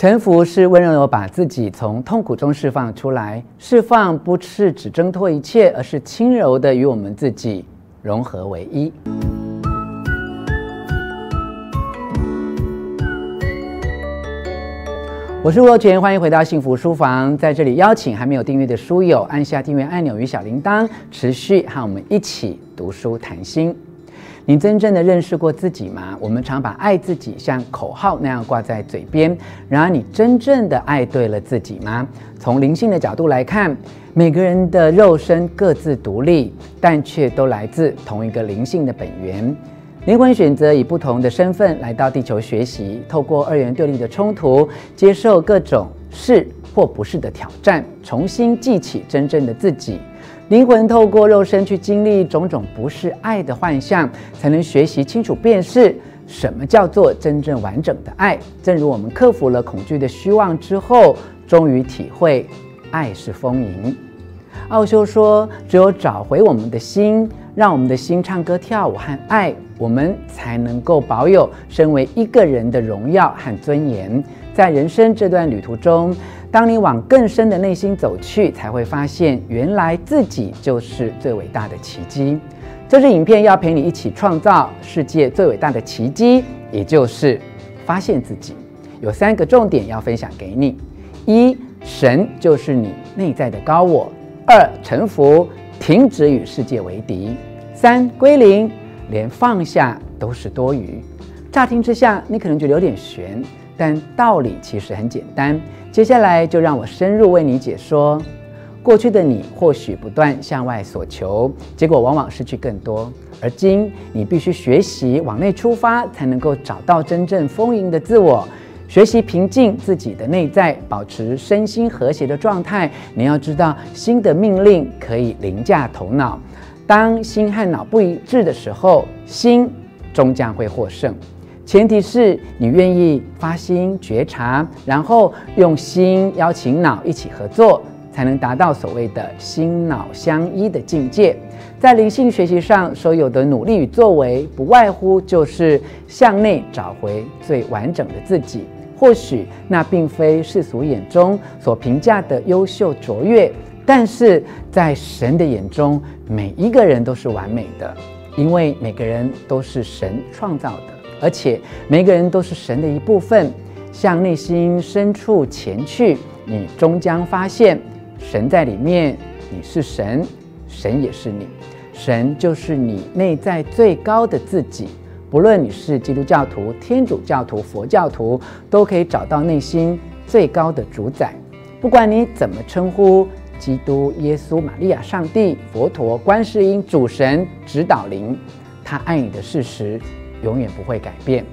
臣服是温柔把自己从痛苦中释放出来，释放不是只挣脱一切，而是轻柔的与我们自己融合为一。我是若泉，欢迎回到幸福书房，在这里邀请还没有订阅的书友按下订阅按钮与小铃铛，持续和我们一起读书谈心。你真正的认识过自己吗？我们常把爱自己像口号那样挂在嘴边，然而你真正的爱对了自己吗？从灵性的角度来看，每个人的肉身各自独立，但却都来自同一个灵性的本源。灵魂选择以不同的身份来到地球学习，透过二元对立的冲突，接受各种是或不是的挑战，重新记起真正的自己。灵魂透过肉身去经历种种不是爱的幻象，才能学习清楚辨识什么叫做真正完整的爱。正如我们克服了恐惧的虚妄之后，终于体会爱是丰盈。奥修说：“只有找回我们的心，让我们的心唱歌、跳舞和爱，我们才能够保有身为一个人的荣耀和尊严。在人生这段旅途中，当你往更深的内心走去，才会发现，原来自己就是最伟大的奇迹。这支影片要陪你一起创造世界最伟大的奇迹，也就是发现自己。有三个重点要分享给你：一、神就是你内在的高我。”二、臣服，停止与世界为敌；三、归零，连放下都是多余。乍听之下，你可能觉得有点悬，但道理其实很简单。接下来就让我深入为你解说。过去的你或许不断向外索求，结果往往失去更多；而今你必须学习往内出发，才能够找到真正丰盈的自我。学习平静自己的内在，保持身心和谐的状态。你要知道，心的命令可以凌驾头脑。当心和脑不一致的时候，心终将会获胜。前提是你愿意发心觉察，然后用心邀请脑一起合作，才能达到所谓的心脑相依的境界。在灵性学习上，所有的努力与作为，不外乎就是向内找回最完整的自己。或许那并非世俗眼中所评价的优秀卓越，但是在神的眼中，每一个人都是完美的，因为每个人都是神创造的，而且每个人都是神的一部分。向内心深处前去，你终将发现，神在里面，你是神，神也是你，神就是你内在最高的自己。不论你是基督教徒、天主教徒、佛教徒，都可以找到内心最高的主宰。不管你怎么称呼，基督、耶稣、玛利亚、上帝、佛陀、观世音、主神、指导灵，他爱你的事实永远不会改变。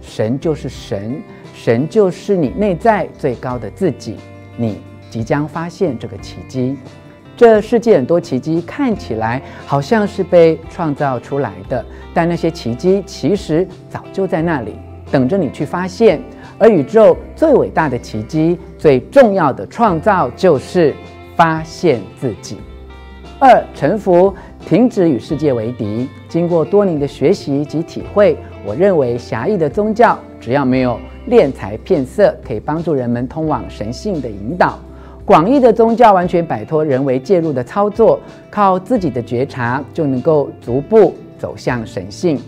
神就是神，神就是你内在最高的自己。你即将发现这个奇迹。这世界很多奇迹看起来好像是被创造出来的，但那些奇迹其实早就在那里等着你去发现。而宇宙最伟大的奇迹、最重要的创造就是发现自己。二、臣服，停止与世界为敌。经过多年的学习及体会，我认为狭义的宗教只要没有敛财骗色，可以帮助人们通往神性的引导。广义的宗教完全摆脱人为介入的操作，靠自己的觉察就能够逐步走向神性，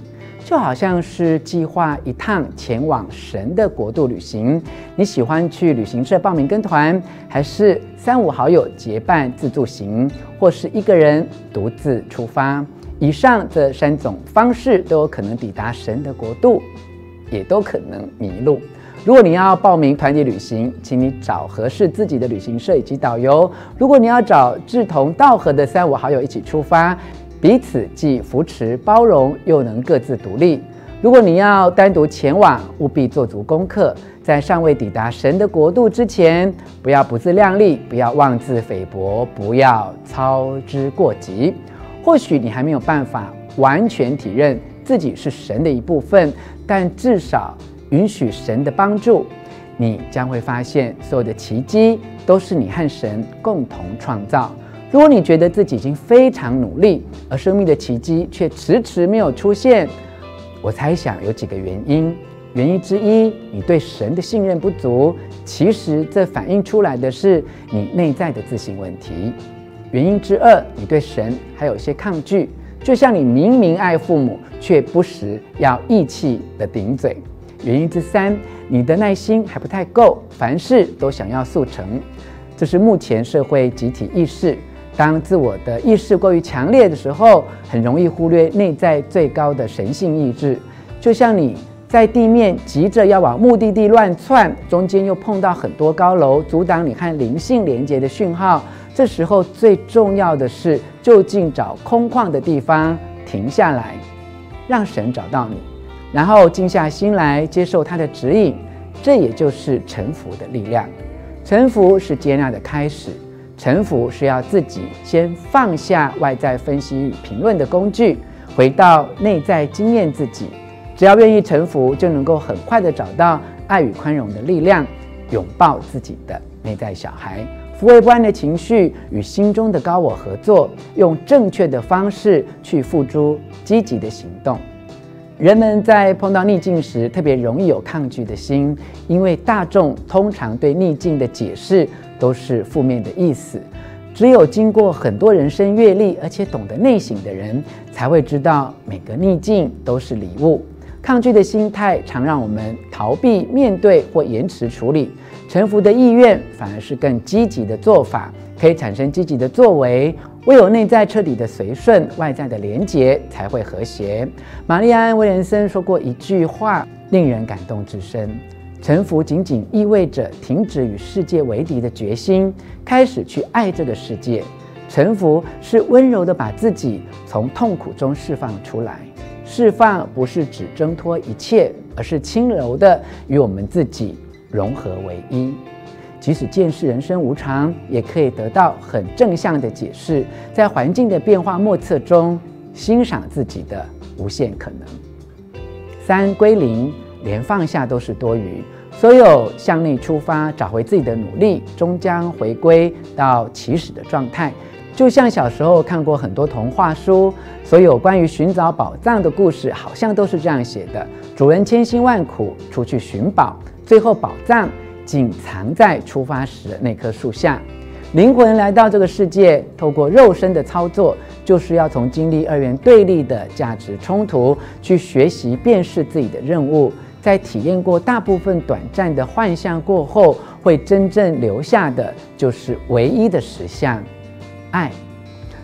就好像是计划一趟前往神的国度旅行。你喜欢去旅行社报名跟团，还是三五好友结伴自助行，或是一个人独自出发？以上这三种方式都有可能抵达神的国度，也都可能迷路。如果你要报名团体旅行，请你找合适自己的旅行社以及导游。如果你要找志同道合的三五好友一起出发，彼此既扶持包容，又能各自独立。如果你要单独前往，务必做足功课，在尚未抵达神的国度之前，不要不自量力，不要妄自菲薄，不要操之过急。或许你还没有办法完全体认自己是神的一部分，但至少。允许神的帮助，你将会发现所有的奇迹都是你和神共同创造。如果你觉得自己已经非常努力，而生命的奇迹却迟迟没有出现，我猜想有几个原因：原因之一，你对神的信任不足，其实这反映出来的是你内在的自信问题。原因之二，你对神还有些抗拒，就像你明明爱父母，却不时要义气的顶嘴。原因之三，你的耐心还不太够，凡事都想要速成。这是目前社会集体意识。当自我的意识过于强烈的时候，很容易忽略内在最高的神性意志。就像你在地面急着要往目的地乱窜，中间又碰到很多高楼，阻挡你和灵性连接的讯号。这时候最重要的是，就近找空旷的地方停下来，让神找到你，然后静下心来接受他的指引。这也就是臣服的力量。臣服是接纳的开始。臣服是要自己先放下外在分析与评论的工具，回到内在经验自己。只要愿意臣服，就能够很快地找到爱与宽容的力量，拥抱自己的内在小孩，抚慰不安的情绪，与心中的高我合作，用正确的方式去付诸积极的行动。人们在碰到逆境时，特别容易有抗拒的心，因为大众通常对逆境的解释都是负面的意思。只有经过很多人生阅历，而且懂得内省的人，才会知道每个逆境都是礼物。抗拒的心态常让我们逃避面对或延迟处理，臣服的意愿反而是更积极的做法，可以产生积极的作为。唯有内在彻底的随顺，外在的连结才会和谐。玛丽安·威廉森说过一句话，令人感动至深：臣服仅仅意味着停止与世界为敌的决心，开始去爱这个世界。臣服是温柔地把自己从痛苦中释放出来。释放不是只挣脱一切，而是轻柔地与我们自己融合为一。即使见识人生无常，也可以得到很正向的解释。在环境的变化莫测中，欣赏自己的无限可能。三归零，连放下都是多余。所有向内出发，找回自己的努力，终将回归到起始的状态。就像小时候看过很多童话书，所有关于寻找宝藏的故事，好像都是这样写的：主人千辛万苦出去寻宝，最后宝藏。仅藏在出发时那棵树下。灵魂来到这个世界，透过肉身的操作，就是要从经历二元对立的价值冲突，去学习辨识自己的任务。在体验过大部分短暂的幻象过后，会真正留下的就是唯一的实相——爱。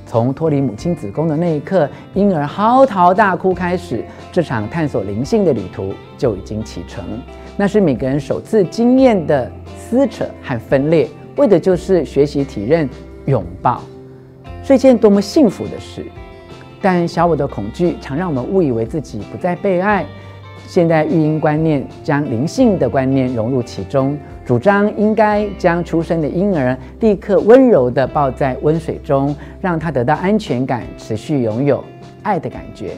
从脱离母亲子宫的那一刻，婴儿嚎啕大哭开始，这场探索灵性的旅途就已经启程。那是每个人首次经验的撕扯和分裂，为的就是学习体认拥抱，是一件多么幸福的事。但小我的恐惧常让我们误以为自己不再被爱。现代育婴观念将灵性的观念融入其中，主张应该将出生的婴儿立刻温柔地抱在温水中，让他得到安全感，持续拥有爱的感觉。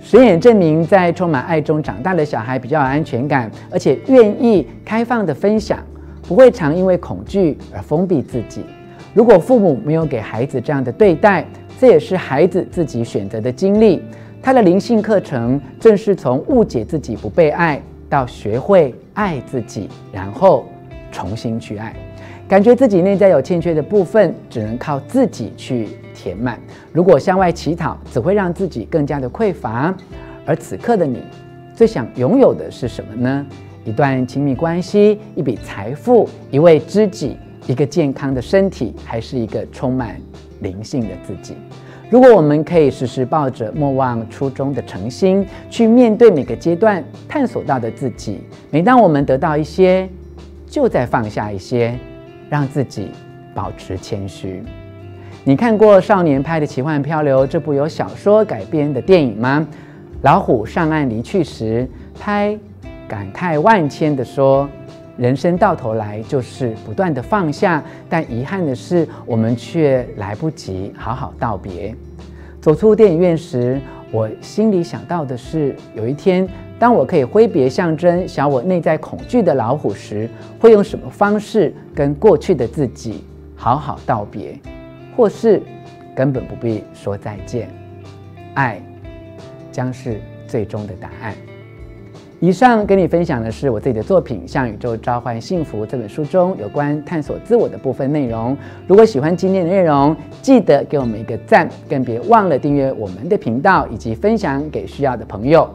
实验证明，在充满爱中长大的小孩比较有安全感，而且愿意开放地分享，不会常因为恐惧而封闭自己。如果父母没有给孩子这样的对待，这也是孩子自己选择的经历。他的灵性课程正是从误解自己不被爱，到学会爱自己，然后重新去爱。感觉自己内在有欠缺的部分，只能靠自己去填满。如果向外乞讨，只会让自己更加的匮乏。而此刻的你，最想拥有的是什么呢？一段亲密关系，一笔财富，一位知己，一个健康的身体，还是一个充满灵性的自己？如果我们可以时时抱着莫忘初衷的诚心，去面对每个阶段探索到的自己，每当我们得到一些，就再放下一些。让自己保持谦虚。你看过少年派的《奇幻漂流》这部由小说改编的电影吗？老虎上岸离去时，拍感慨万千地说：“人生到头来就是不断地放下，但遗憾的是，我们却来不及好好道别。”走出电影院时，我心里想到的是，有一天。当我可以挥别象征小我内在恐惧的老虎时，会用什么方式跟过去的自己好好道别，或是根本不必说再见？爱将是最终的答案。以上跟你分享的是我自己的作品《向宇宙召唤幸福》这本书中有关探索自我的部分内容。如果喜欢今天的内容，记得给我们一个赞，更别忘了订阅我们的频道以及分享给需要的朋友。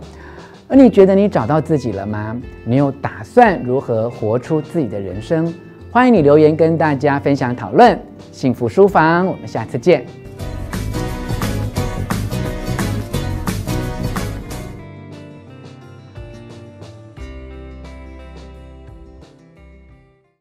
而你觉得你找到自己了吗？你有打算如何活出自己的人生？欢迎你留言跟大家分享讨论。幸福书房，我们下次见。